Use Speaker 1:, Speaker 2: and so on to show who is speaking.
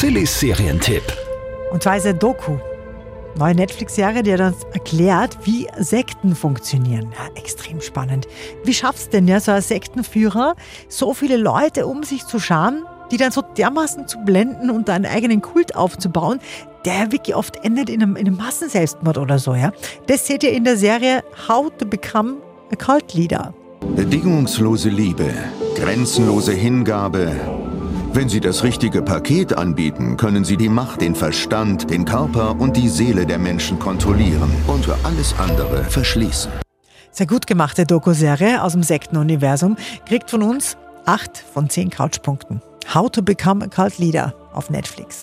Speaker 1: Sillys Serientipp.
Speaker 2: Und zwar ist ein Doku. Neue Netflix-Serie, die uns erklärt, wie Sekten funktionieren. Ja, extrem spannend. Wie schafft's denn ja so ein Sektenführer, so viele Leute um sich zu scharen, die dann so dermaßen zu blenden und einen eigenen Kult aufzubauen, der wirklich oft endet in einem, in einem Massenselbstmord oder so, ja? Das seht ihr in der Serie How to Become a Cult Leader.
Speaker 3: Bedingungslose Liebe, grenzenlose Hingabe. Wenn Sie das richtige Paket anbieten, können Sie die Macht, den Verstand, den Körper und die Seele der Menschen kontrollieren und für alles andere verschließen.
Speaker 2: Sehr gut gemachte Doku-Serie aus dem Sektenuniversum kriegt von uns 8 von 10 Couchpunkten. How to Become a Cult Leader auf Netflix.